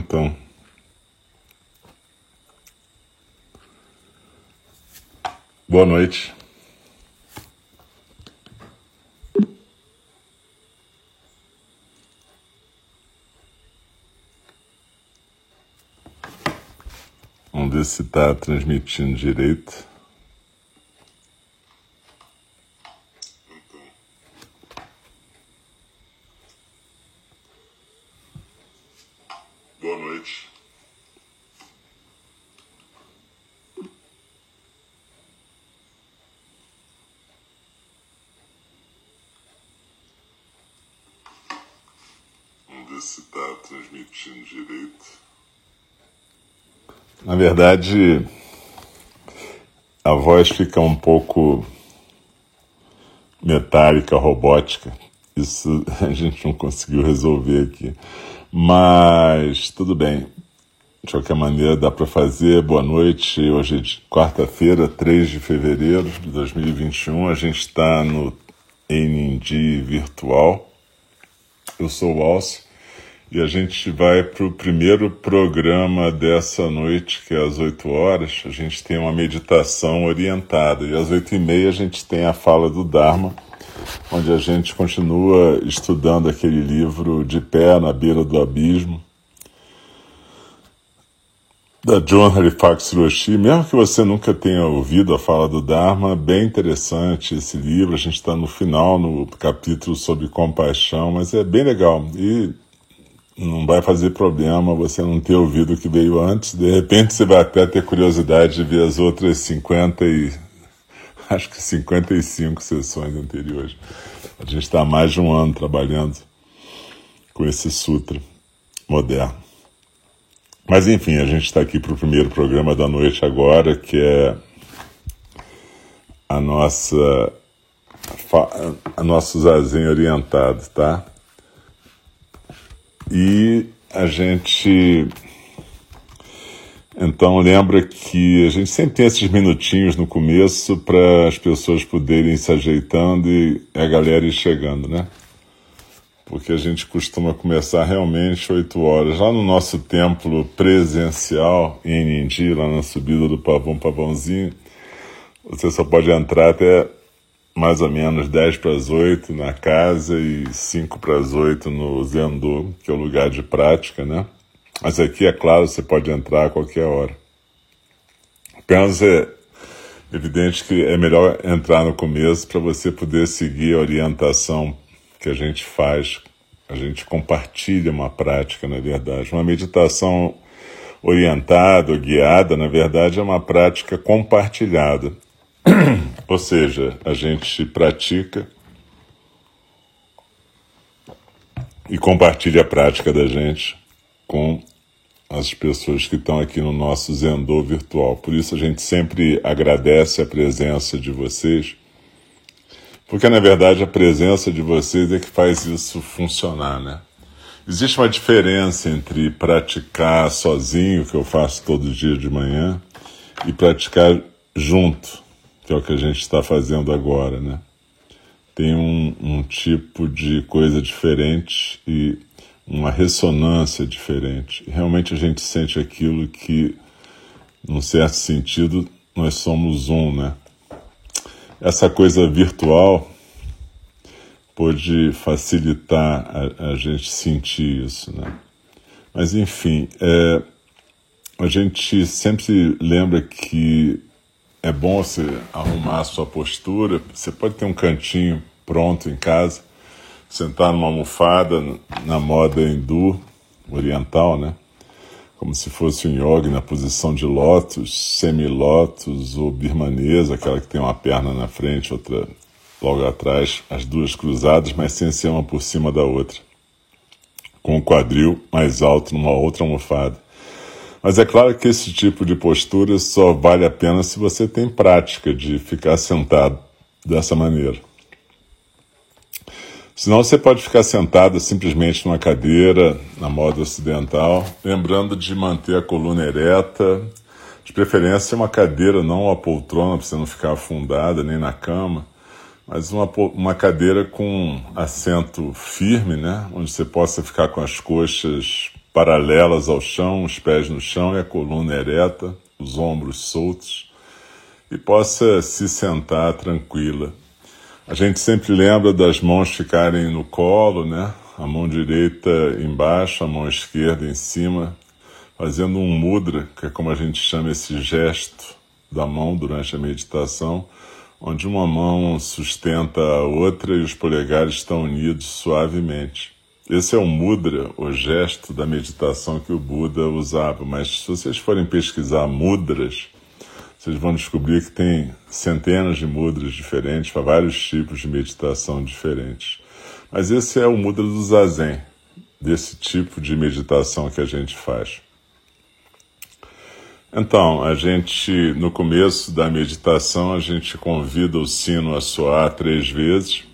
então. Boa noite. Vamos ver se está transmitindo direito. Boa noite. Vamos ver se está transmitindo direito. Na verdade, a voz fica um pouco metálica, robótica. Isso a gente não conseguiu resolver aqui. Mas tudo bem. De qualquer maneira, dá para fazer. Boa noite. Hoje é quarta-feira, 3 de fevereiro de 2021. A gente está no NND virtual. Eu sou o Alcio e a gente vai para o primeiro programa dessa noite, que é às 8 horas. A gente tem uma meditação orientada. E às 8 e meia a gente tem a fala do Dharma, onde a gente continua estudando aquele livro De Pé na Beira do Abismo, da John Halifax Hiroshi. Mesmo que você nunca tenha ouvido a fala do Dharma, bem interessante esse livro. A gente está no final, no capítulo sobre compaixão, mas é bem legal. E não vai fazer problema você não ter ouvido o que veio antes. De repente você vai até ter curiosidade de ver as outras 50 e acho que 55 sessões anteriores. A gente está mais de um ano trabalhando com esse sutra moderno. Mas enfim, a gente está aqui para o primeiro programa da noite agora, que é a nossa a nosso zazen orientado, tá? E a gente. Então lembra que a gente sempre tem esses minutinhos no começo para as pessoas poderem se ajeitando e a galera ir chegando, né? Porque a gente costuma começar realmente 8 horas. Lá no nosso templo presencial, em Nindi, lá na subida do Pavão Pavãozinho, você só pode entrar até mais ou menos 10 para as 8 na casa e 5 para as 8 no Zendô, que é o lugar de prática, né? Mas aqui, é claro, você pode entrar a qualquer hora. Apenas é evidente que é melhor entrar no começo para você poder seguir a orientação que a gente faz. A gente compartilha uma prática, na verdade. Uma meditação orientada guiada, na verdade, é uma prática compartilhada. Ou seja, a gente pratica e compartilha a prática da gente com as pessoas que estão aqui no nosso Zendô virtual. Por isso a gente sempre agradece a presença de vocês, porque na verdade a presença de vocês é que faz isso funcionar, né? Existe uma diferença entre praticar sozinho, que eu faço todo dia de manhã, e praticar junto que é o que a gente está fazendo agora, né? Tem um, um tipo de coisa diferente e uma ressonância diferente. Realmente a gente sente aquilo que, num certo sentido, nós somos um, né? Essa coisa virtual pode facilitar a, a gente sentir isso, né? Mas enfim, é, a gente sempre lembra que é bom você arrumar a sua postura. Você pode ter um cantinho pronto em casa, sentar numa almofada na moda hindu, oriental, né? Como se fosse um yoga na posição de lótus, semi-lótus ou birmanesa, aquela que tem uma perna na frente, outra logo atrás, as duas cruzadas, mas sem ser uma por cima da outra. Com o quadril mais alto numa outra almofada mas é claro que esse tipo de postura só vale a pena se você tem prática de ficar sentado dessa maneira. Senão você pode ficar sentado simplesmente numa cadeira, na moda ocidental, lembrando de manter a coluna ereta, de preferência uma cadeira, não uma poltrona, para você não ficar afundada, nem na cama, mas uma, uma cadeira com assento firme, né? onde você possa ficar com as coxas paralelas ao chão, os pés no chão e a coluna ereta, os ombros soltos, e possa se sentar tranquila. A gente sempre lembra das mãos ficarem no colo, né? A mão direita embaixo, a mão esquerda em cima, fazendo um mudra, que é como a gente chama esse gesto da mão durante a meditação, onde uma mão sustenta a outra e os polegares estão unidos suavemente. Esse é o mudra, o gesto da meditação que o Buda usava, mas se vocês forem pesquisar mudras, vocês vão descobrir que tem centenas de mudras diferentes para vários tipos de meditação diferentes. Mas esse é o mudra do zazen, desse tipo de meditação que a gente faz. Então, a gente, no começo da meditação, a gente convida o sino a soar três vezes.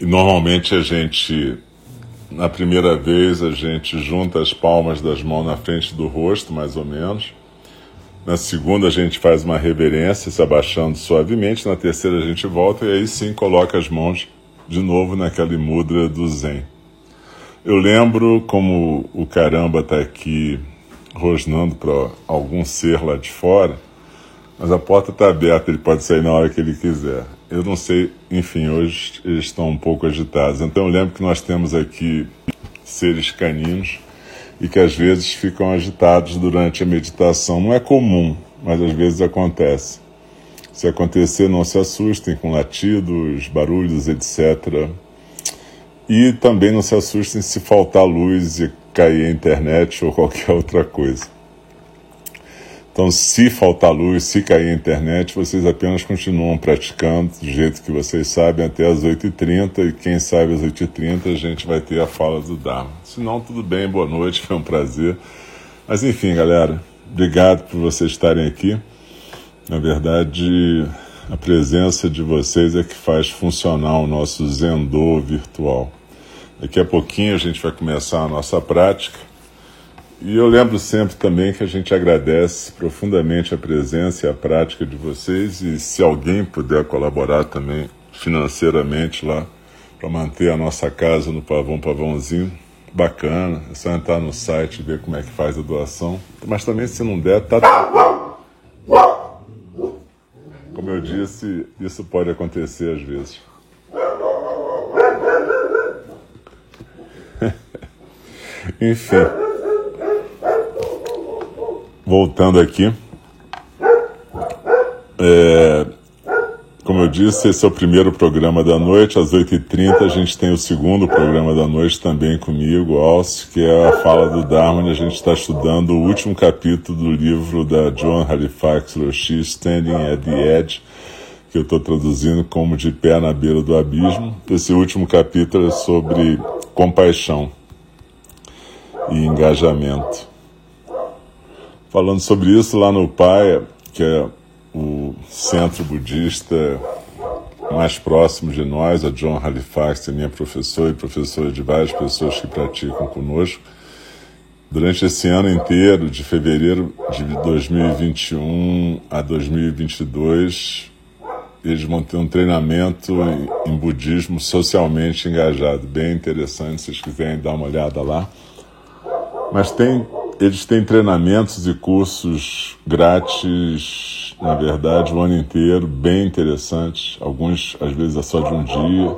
E normalmente a gente, na primeira vez, a gente junta as palmas das mãos na frente do rosto, mais ou menos. Na segunda, a gente faz uma reverência, se abaixando suavemente. Na terceira, a gente volta e aí sim coloca as mãos de novo naquela mudra do Zen. Eu lembro como o caramba está aqui rosnando para algum ser lá de fora, mas a porta está aberta, ele pode sair na hora que ele quiser. Eu não sei, enfim, hoje eles estão um pouco agitados. Então lembro que nós temos aqui seres caninos e que às vezes ficam agitados durante a meditação. Não é comum, mas às vezes acontece. Se acontecer, não se assustem com latidos, barulhos, etc. E também não se assustem se faltar luz e cair a internet ou qualquer outra coisa. Então, se faltar luz, se cair a internet, vocês apenas continuam praticando do jeito que vocês sabem até as 8h30 e quem sabe às 8h30 a gente vai ter a fala do Dharma. Se não, tudo bem, boa noite, foi um prazer. Mas enfim, galera, obrigado por vocês estarem aqui. Na verdade, a presença de vocês é que faz funcionar o nosso Zendô virtual. Daqui a pouquinho a gente vai começar a nossa prática. E eu lembro sempre também que a gente agradece profundamente a presença e a prática de vocês. E se alguém puder colaborar também financeiramente lá para manter a nossa casa no Pavão Pavãozinho, bacana. É só entrar no site e ver como é que faz a doação. Mas também, se não der, tá como eu disse, isso pode acontecer às vezes. Enfim. Voltando aqui. É, como eu disse, esse é o primeiro programa da noite. Às 8h30 a gente tem o segundo programa da noite também comigo, Alce, que é a fala do Dharma. A gente está estudando o último capítulo do livro da John Halifax Roshi, Standing at the Edge, que eu estou traduzindo como De Pé na Beira do Abismo. Esse último capítulo é sobre compaixão e engajamento. Falando sobre isso lá no Paia, que é o centro budista mais próximo de nós, a John Halifax, é minha professora e professora de várias pessoas que praticam conosco. Durante esse ano inteiro, de fevereiro de 2021 a 2022, eles vão ter um treinamento em budismo socialmente engajado, bem interessante, se vocês quiserem dar uma olhada lá. Mas tem eles têm treinamentos e cursos grátis, na verdade, o ano inteiro, bem interessantes. Alguns, às vezes, é só de um dia.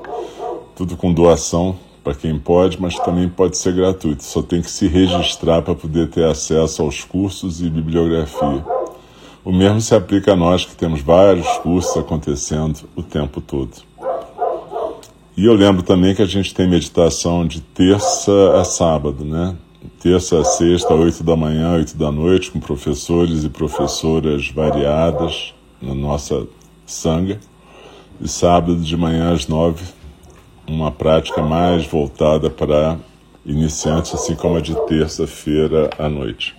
Tudo com doação para quem pode, mas também pode ser gratuito. Só tem que se registrar para poder ter acesso aos cursos e bibliografia. O mesmo se aplica a nós, que temos vários cursos acontecendo o tempo todo. E eu lembro também que a gente tem meditação de terça a sábado, né? Terça a sexta, oito da manhã, oito da noite, com professores e professoras variadas na nossa sanga. E sábado de manhã às nove, uma prática mais voltada para iniciantes, assim como a de terça-feira à noite.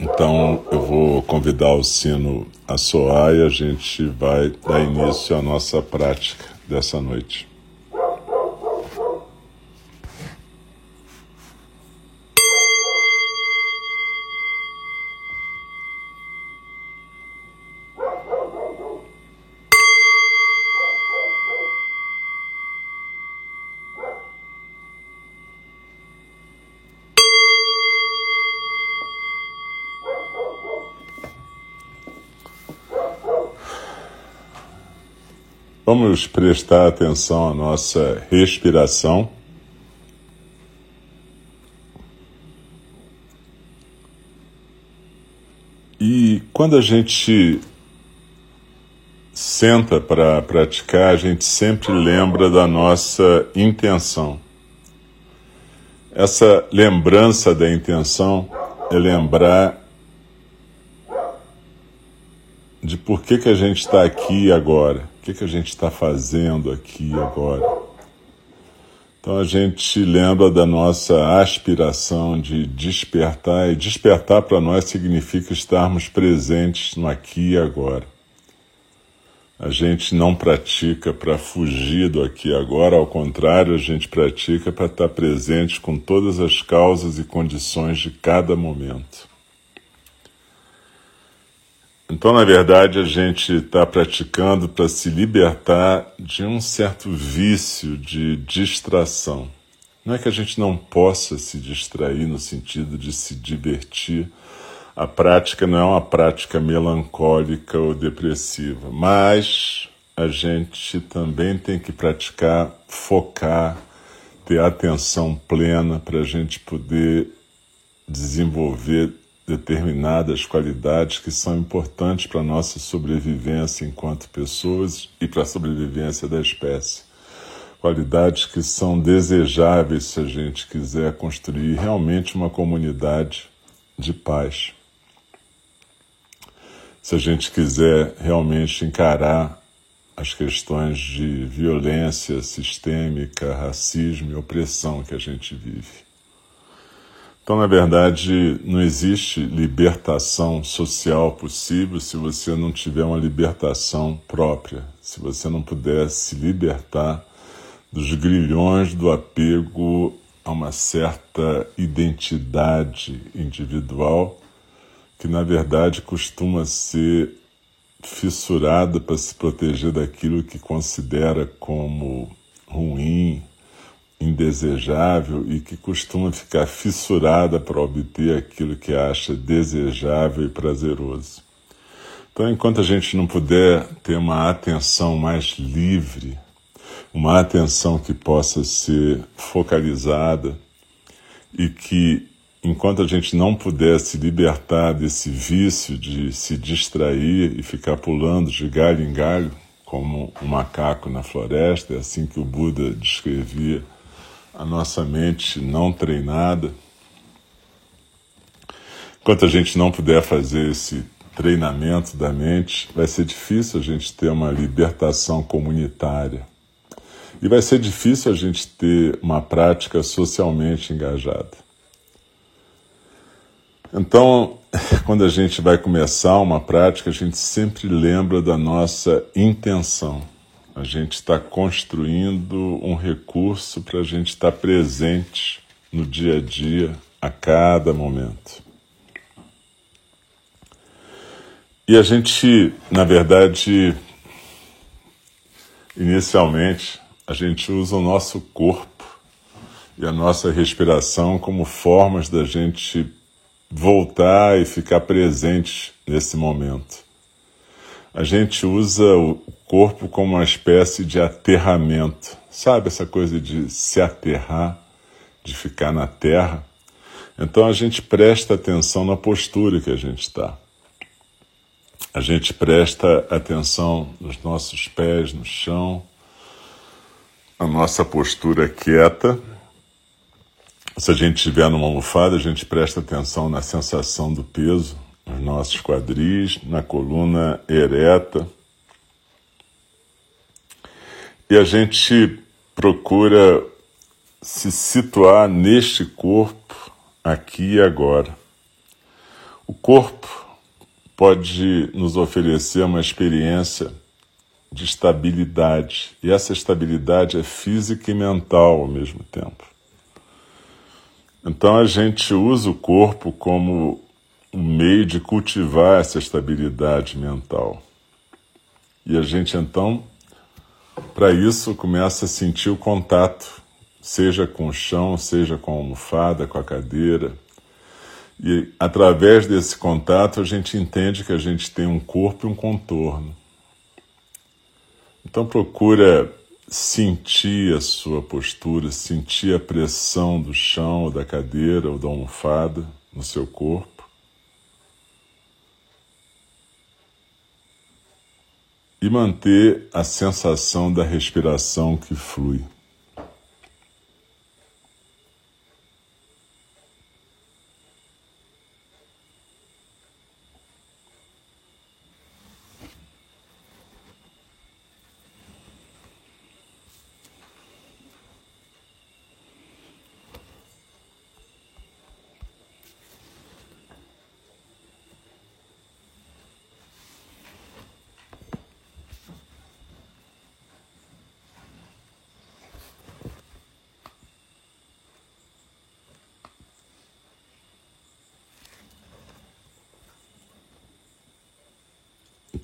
Então convidar o sino a soar e a gente vai dar início à nossa prática dessa noite. Vamos prestar atenção à nossa respiração. E quando a gente senta para praticar, a gente sempre lembra da nossa intenção. Essa lembrança da intenção é lembrar de por que, que a gente está aqui agora, que, que a gente está fazendo aqui agora. Então a gente lembra da nossa aspiração de despertar, e despertar para nós significa estarmos presentes no aqui e agora. A gente não pratica para fugir do aqui e agora, ao contrário, a gente pratica para estar presente com todas as causas e condições de cada momento. Então, na verdade, a gente está praticando para se libertar de um certo vício de distração. Não é que a gente não possa se distrair no sentido de se divertir. A prática não é uma prática melancólica ou depressiva, mas a gente também tem que praticar, focar, ter atenção plena para a gente poder desenvolver determinadas qualidades que são importantes para a nossa sobrevivência enquanto pessoas e para a sobrevivência da espécie. Qualidades que são desejáveis se a gente quiser construir realmente uma comunidade de paz. Se a gente quiser realmente encarar as questões de violência sistêmica, racismo e opressão que a gente vive. Então, na verdade, não existe libertação social possível se você não tiver uma libertação própria, se você não puder se libertar dos grilhões do apego a uma certa identidade individual que, na verdade, costuma ser fissurada para se proteger daquilo que considera como ruim, indesejável e que costuma ficar fissurada para obter aquilo que acha desejável e prazeroso. Então, enquanto a gente não puder ter uma atenção mais livre, uma atenção que possa ser focalizada e que, enquanto a gente não puder se libertar desse vício de se distrair e ficar pulando de galho em galho, como um macaco na floresta, é assim que o Buda descrevia a nossa mente não treinada, enquanto a gente não puder fazer esse treinamento da mente, vai ser difícil a gente ter uma libertação comunitária. E vai ser difícil a gente ter uma prática socialmente engajada. Então, quando a gente vai começar uma prática, a gente sempre lembra da nossa intenção. A gente está construindo um recurso para a gente estar tá presente no dia a dia, a cada momento. E a gente, na verdade, inicialmente, a gente usa o nosso corpo e a nossa respiração como formas da gente voltar e ficar presente nesse momento. A gente usa o corpo como uma espécie de aterramento. Sabe essa coisa de se aterrar, de ficar na terra? Então a gente presta atenção na postura que a gente está. A gente presta atenção nos nossos pés no chão, a nossa postura quieta. Se a gente estiver numa almofada, a gente presta atenção na sensação do peso nos nossos quadris, na coluna ereta e a gente procura se situar neste corpo aqui e agora. O corpo pode nos oferecer uma experiência de estabilidade, e essa estabilidade é física e mental ao mesmo tempo. Então a gente usa o corpo como um meio de cultivar essa estabilidade mental. E a gente então para isso, começa a sentir o contato, seja com o chão, seja com a almofada, com a cadeira. E através desse contato, a gente entende que a gente tem um corpo e um contorno. Então procura sentir a sua postura, sentir a pressão do chão, ou da cadeira ou da almofada no seu corpo. E manter a sensação da respiração que flui.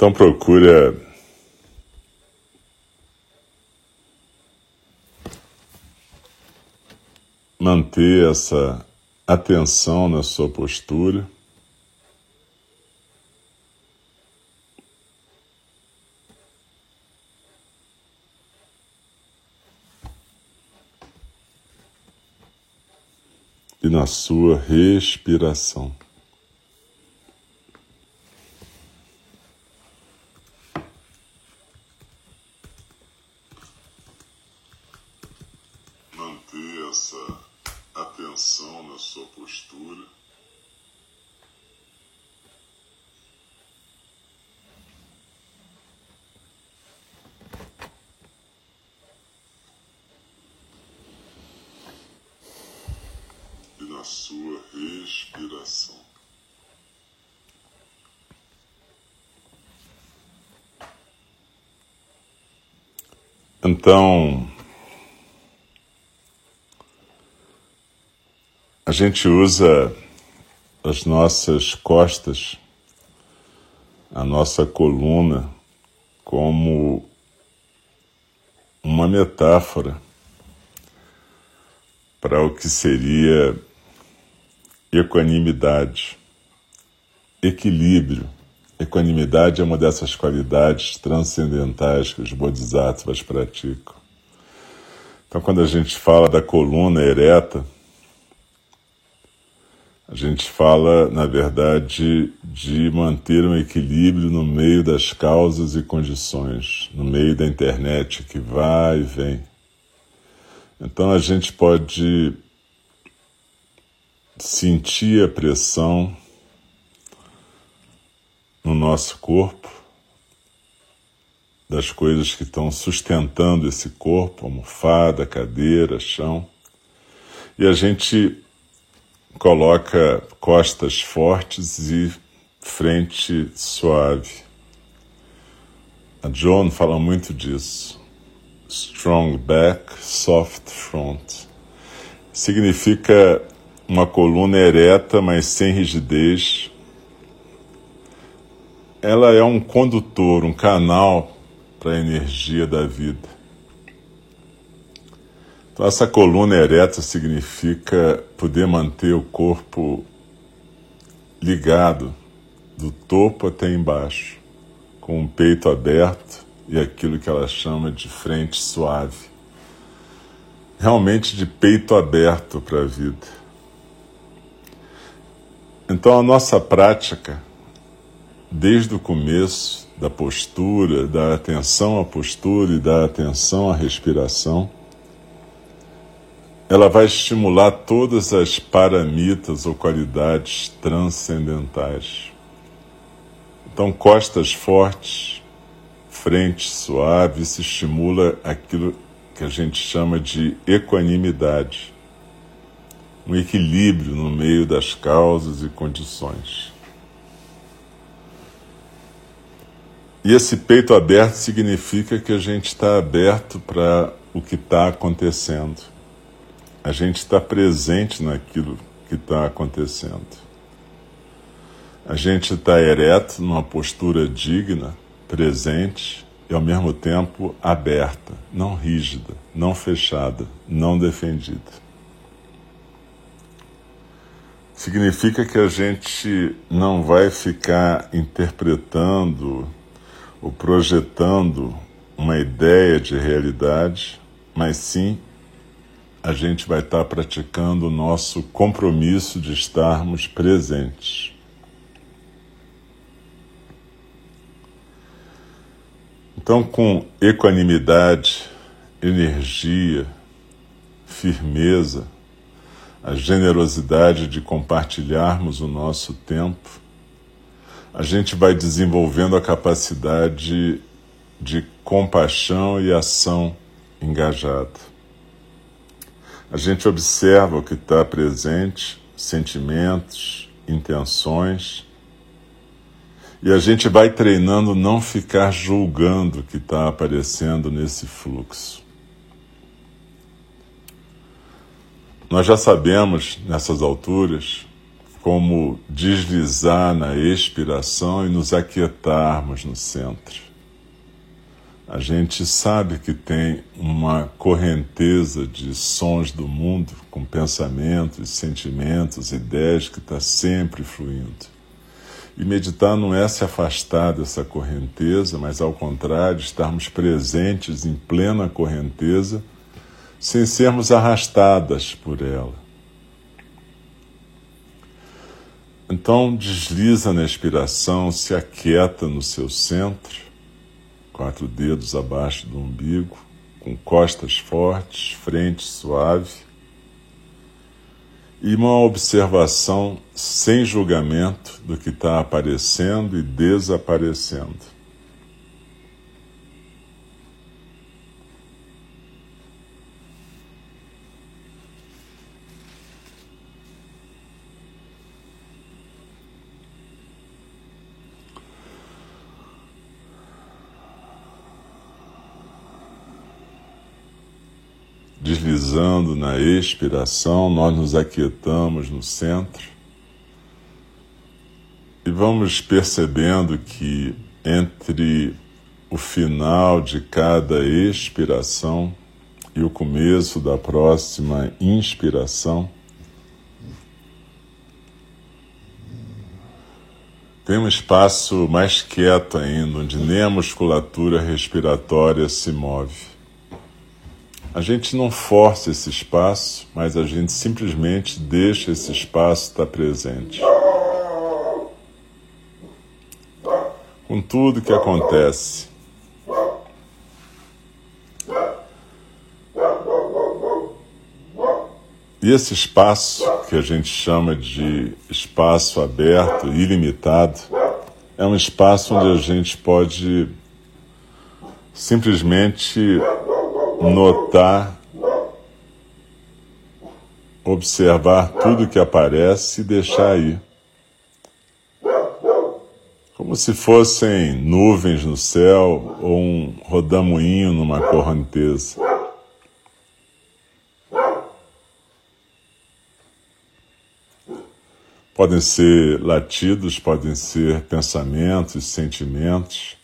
Então procura manter essa atenção na sua postura. E na sua respiração. sua respiração. Então, a gente usa as nossas costas, a nossa coluna, como uma metáfora para o que seria equanimidade, equilíbrio. Equanimidade é uma dessas qualidades transcendentais que os bodhisattvas praticam. Então, quando a gente fala da coluna ereta, a gente fala, na verdade, de manter um equilíbrio no meio das causas e condições, no meio da internet que vai e vem. Então, a gente pode sentir a pressão no nosso corpo, das coisas que estão sustentando esse corpo, almofada, cadeira, chão, e a gente coloca costas fortes e frente suave. A John fala muito disso. Strong back, soft front. Significa uma coluna ereta, mas sem rigidez. Ela é um condutor, um canal para a energia da vida. Então, essa coluna ereta significa poder manter o corpo ligado do topo até embaixo, com o peito aberto e aquilo que ela chama de frente suave. Realmente de peito aberto para a vida. Então, a nossa prática, desde o começo, da postura, da atenção à postura e da atenção à respiração, ela vai estimular todas as paramitas ou qualidades transcendentais. Então, costas fortes, frente suave, isso estimula aquilo que a gente chama de equanimidade um equilíbrio no meio das causas e condições. E esse peito aberto significa que a gente está aberto para o que está acontecendo. A gente está presente naquilo que está acontecendo. A gente está ereto, numa postura digna, presente e ao mesmo tempo aberta, não rígida, não fechada, não defendida. significa que a gente não vai ficar interpretando ou projetando uma ideia de realidade, mas sim a gente vai estar praticando o nosso compromisso de estarmos presentes. Então, com equanimidade, energia, firmeza, a generosidade de compartilharmos o nosso tempo, a gente vai desenvolvendo a capacidade de compaixão e ação engajada. A gente observa o que está presente, sentimentos, intenções, e a gente vai treinando não ficar julgando o que está aparecendo nesse fluxo. Nós já sabemos, nessas alturas, como deslizar na expiração e nos aquietarmos no centro. A gente sabe que tem uma correnteza de sons do mundo, com pensamentos, sentimentos, ideias que está sempre fluindo. E meditar não é se afastar dessa correnteza, mas ao contrário, estarmos presentes em plena correnteza, sem sermos arrastadas por ela. Então desliza na expiração, se aquieta no seu centro, quatro dedos abaixo do umbigo, com costas fortes, frente suave e uma observação sem julgamento do que está aparecendo e desaparecendo. Deslizando na expiração, nós nos aquietamos no centro e vamos percebendo que entre o final de cada expiração e o começo da próxima inspiração, tem um espaço mais quieto ainda, onde nem a musculatura respiratória se move. A gente não força esse espaço, mas a gente simplesmente deixa esse espaço estar presente. Com tudo que acontece. E esse espaço, que a gente chama de espaço aberto, ilimitado, é um espaço onde a gente pode simplesmente notar, observar tudo que aparece e deixar aí. Como se fossem nuvens no céu ou um rodamuinho numa correnteza. Podem ser latidos, podem ser pensamentos, sentimentos.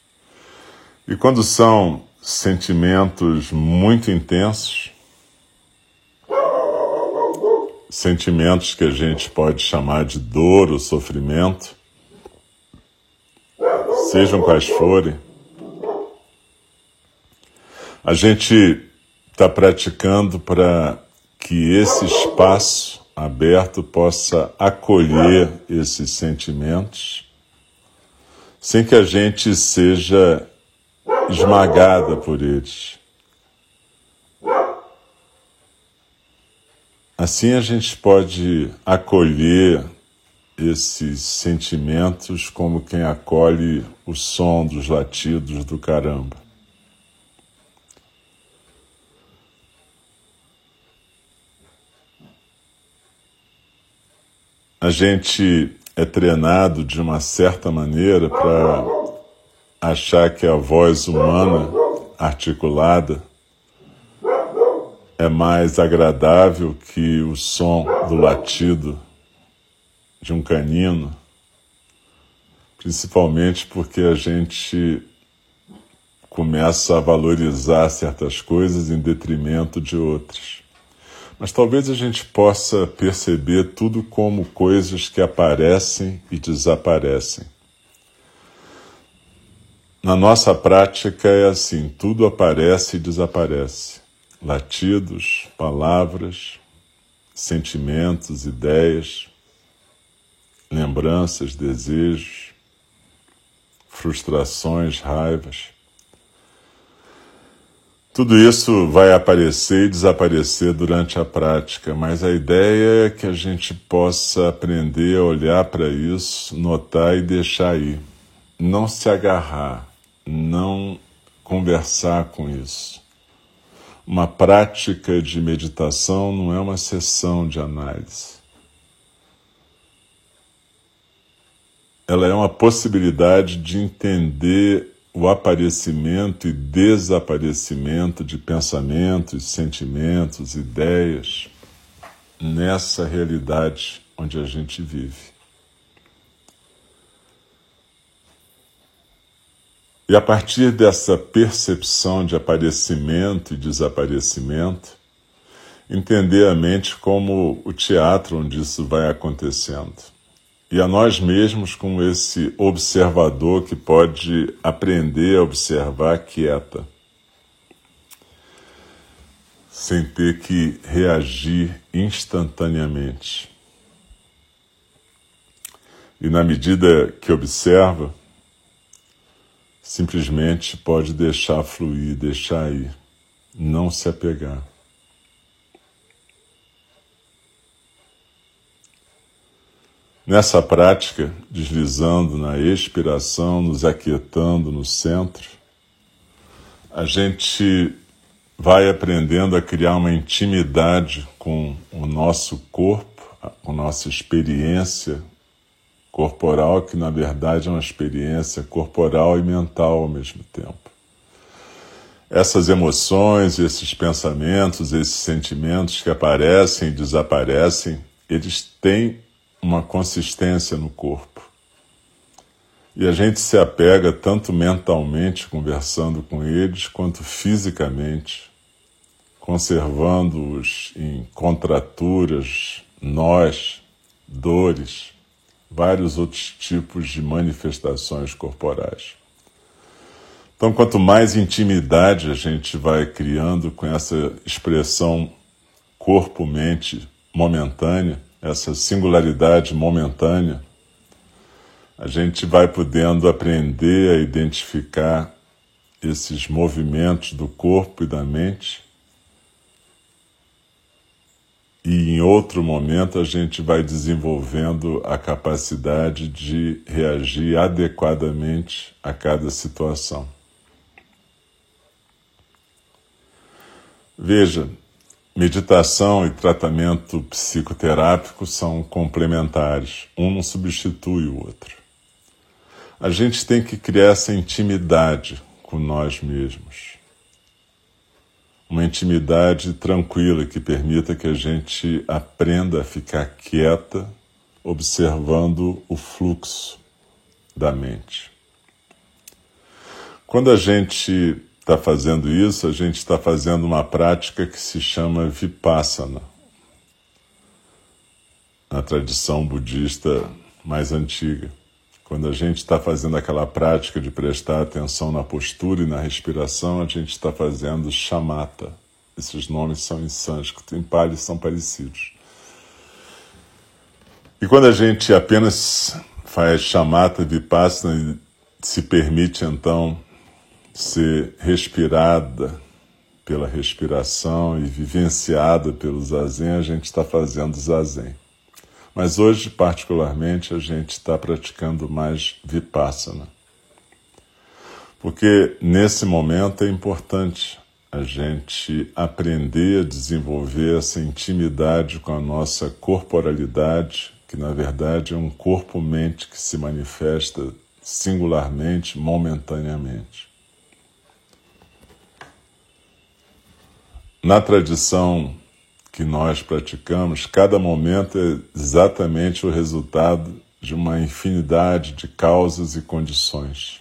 E quando são sentimentos muito intensos, sentimentos que a gente pode chamar de dor ou sofrimento, sejam quais forem. A gente está praticando para que esse espaço aberto possa acolher esses sentimentos, sem que a gente seja esmagada por eles. Assim a gente pode acolher esses sentimentos como quem acolhe o som dos latidos do caramba. A gente é treinado de uma certa maneira para achar que a voz humana articulada é mais agradável que o som do latido de um canino, principalmente porque a gente começa a valorizar certas coisas em detrimento de outras. Mas talvez a gente possa perceber tudo como coisas que aparecem e desaparecem. Na nossa prática é assim: tudo aparece e desaparece. Latidos, palavras, sentimentos, ideias, lembranças, desejos, frustrações, raivas. Tudo isso vai aparecer e desaparecer durante a prática, mas a ideia é que a gente possa aprender a olhar para isso, notar e deixar ir. Não se agarrar, não conversar com isso. Uma prática de meditação não é uma sessão de análise. Ela é uma possibilidade de entender o aparecimento e desaparecimento de pensamentos, sentimentos, ideias nessa realidade onde a gente vive. E a partir dessa percepção de aparecimento e desaparecimento, entender a mente como o teatro onde isso vai acontecendo e a nós mesmos como esse observador que pode aprender a observar quieta, sem ter que reagir instantaneamente. E na medida que observa, simplesmente pode deixar fluir, deixar ir, não se apegar. Nessa prática, deslizando na expiração, nos aquietando no centro, a gente vai aprendendo a criar uma intimidade com o nosso corpo, com nossa experiência corporal, que na verdade é uma experiência corporal e mental ao mesmo tempo. Essas emoções, esses pensamentos, esses sentimentos que aparecem e desaparecem, eles têm uma consistência no corpo. E a gente se apega tanto mentalmente conversando com eles, quanto fisicamente, conservando-os em contraturas, nós, dores, vários outros tipos de manifestações corporais. Então, quanto mais intimidade a gente vai criando com essa expressão corpo-mente momentânea, essa singularidade momentânea, a gente vai podendo aprender a identificar esses movimentos do corpo e da mente. E em outro momento a gente vai desenvolvendo a capacidade de reagir adequadamente a cada situação. Veja, Meditação e tratamento psicoterápico são complementares, um não substitui o outro. A gente tem que criar essa intimidade com nós mesmos. Uma intimidade tranquila que permita que a gente aprenda a ficar quieta, observando o fluxo da mente. Quando a gente está fazendo isso, a gente está fazendo uma prática que se chama Vipassana, na tradição budista mais antiga. Quando a gente está fazendo aquela prática de prestar atenção na postura e na respiração, a gente está fazendo chamata. Esses nomes são em sânscrito, em pali são parecidos. E quando a gente apenas faz chamata vipassana e se permite então ser respirada pela respiração e vivenciada pelo zazen, a gente está fazendo zazen. Mas hoje, particularmente, a gente está praticando mais vipassana. Porque nesse momento é importante a gente aprender a desenvolver essa intimidade com a nossa corporalidade, que na verdade é um corpo-mente que se manifesta singularmente, momentaneamente. Na tradição que nós praticamos, cada momento é exatamente o resultado de uma infinidade de causas e condições.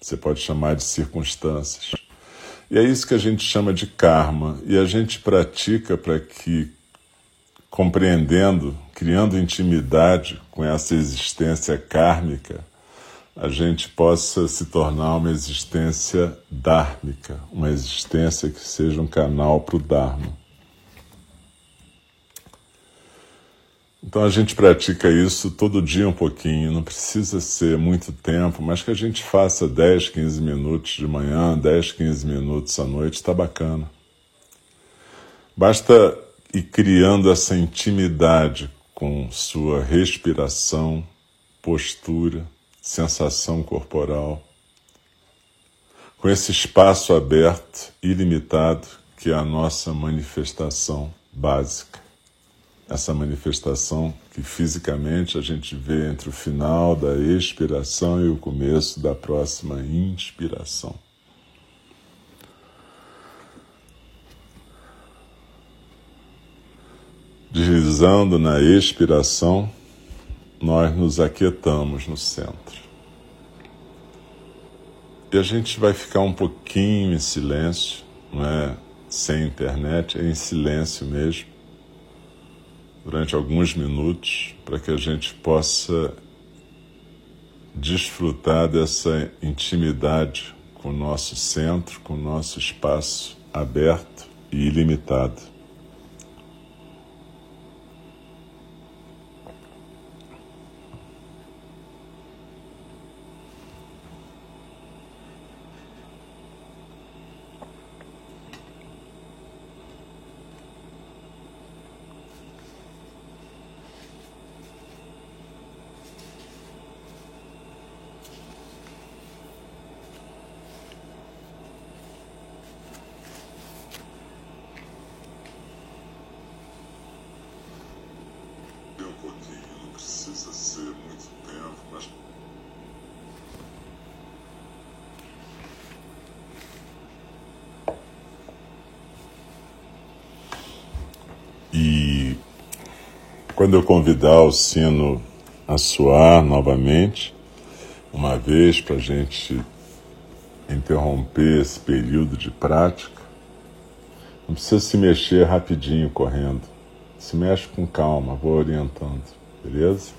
Você pode chamar de circunstâncias. E é isso que a gente chama de karma. E a gente pratica para que, compreendendo, criando intimidade com essa existência kármica, a gente possa se tornar uma existência dármica, uma existência que seja um canal para o Dharma. Então a gente pratica isso todo dia um pouquinho, não precisa ser muito tempo, mas que a gente faça 10, 15 minutos de manhã, 10, 15 minutos à noite, está bacana. Basta ir criando essa intimidade com sua respiração, postura, sensação corporal, com esse espaço aberto, ilimitado, que é a nossa manifestação básica essa manifestação que fisicamente a gente vê entre o final da expiração e o começo da próxima inspiração. Deslizando na expiração, nós nos aquietamos no centro. E a gente vai ficar um pouquinho em silêncio, não é sem internet, é em silêncio mesmo durante alguns minutos para que a gente possa desfrutar dessa intimidade com o nosso centro, com o nosso espaço aberto e ilimitado. Quando eu convidar o sino a soar novamente, uma vez para a gente interromper esse período de prática, não precisa se mexer rapidinho correndo. Se mexe com calma, vou orientando, beleza?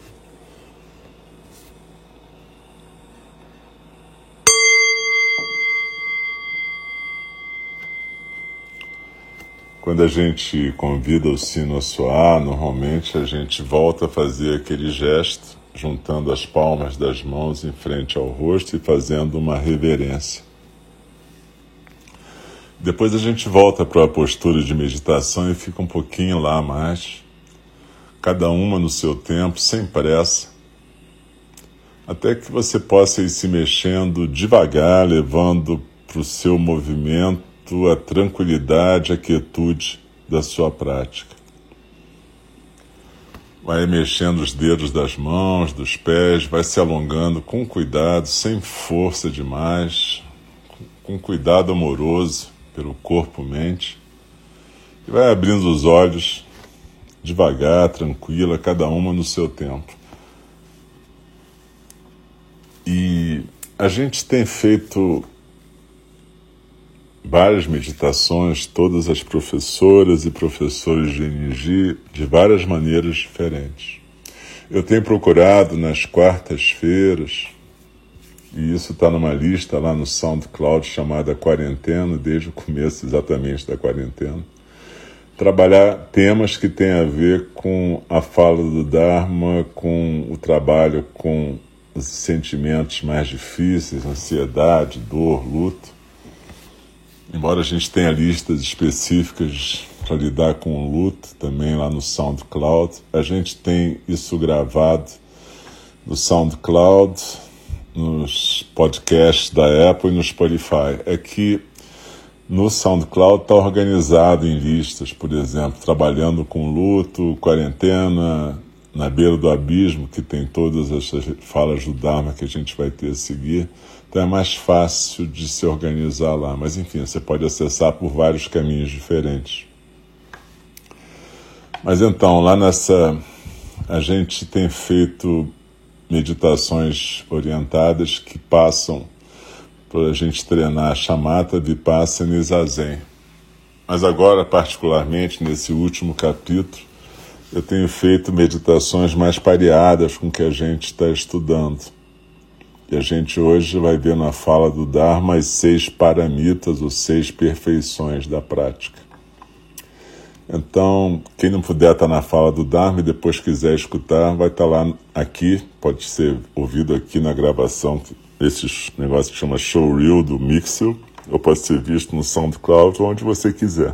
Quando a gente convida o sino a soar, normalmente a gente volta a fazer aquele gesto, juntando as palmas das mãos em frente ao rosto e fazendo uma reverência. Depois a gente volta para a postura de meditação e fica um pouquinho lá mais, cada uma no seu tempo, sem pressa, até que você possa ir se mexendo devagar, levando para o seu movimento a tranquilidade, a quietude da sua prática. Vai mexendo os dedos das mãos, dos pés, vai se alongando com cuidado, sem força demais, com cuidado amoroso pelo corpo-mente. E vai abrindo os olhos devagar, tranquila, cada uma no seu tempo. E a gente tem feito várias meditações, todas as professoras e professores de energia de várias maneiras diferentes. Eu tenho procurado nas quartas-feiras, e isso está numa lista lá no SoundCloud chamada Quarentena, desde o começo exatamente da quarentena, trabalhar temas que têm a ver com a fala do Dharma, com o trabalho com os sentimentos mais difíceis, ansiedade, dor, luto Embora a gente tenha listas específicas para lidar com o luto também lá no SoundCloud, a gente tem isso gravado no SoundCloud, nos podcasts da Apple e no Spotify. É que no SoundCloud está organizado em listas, por exemplo, trabalhando com luto, quarentena, na beira do abismo, que tem todas essas falas do Dharma que a gente vai ter a seguir. Então é mais fácil de se organizar lá. Mas enfim, você pode acessar por vários caminhos diferentes. Mas então, lá nessa. A gente tem feito meditações orientadas que passam para a gente treinar chamata, vipassana e zazen. Mas agora, particularmente nesse último capítulo, eu tenho feito meditações mais pareadas com o que a gente está estudando E a gente hoje vai ver na fala do Dharma as seis paramitas, ou seis perfeições da prática. Então, quem não puder estar na fala do Dharma e depois quiser escutar, vai estar lá aqui, pode ser ouvido aqui na gravação, esses negócios que chama Showreel do Mixel, ou pode ser visto no SoundCloud, onde você quiser.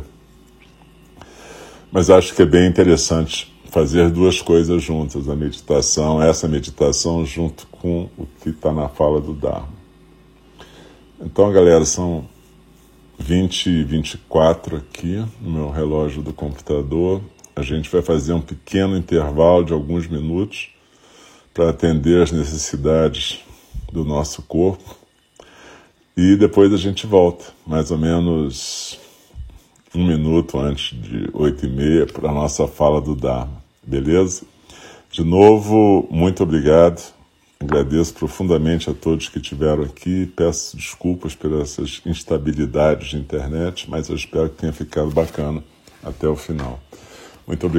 Mas acho que é bem interessante fazer duas coisas juntas, a meditação, essa meditação junto com o que está na fala do Dharma. Então, galera, são 20 e 24 aqui no meu relógio do computador. A gente vai fazer um pequeno intervalo de alguns minutos para atender as necessidades do nosso corpo. E depois a gente volta, mais ou menos um minuto antes de oito e meia, para a nossa fala do Dharma. Beleza? De novo, muito obrigado. Agradeço profundamente a todos que estiveram aqui. Peço desculpas por essas instabilidades de internet, mas eu espero que tenha ficado bacana até o final. Muito obrigado.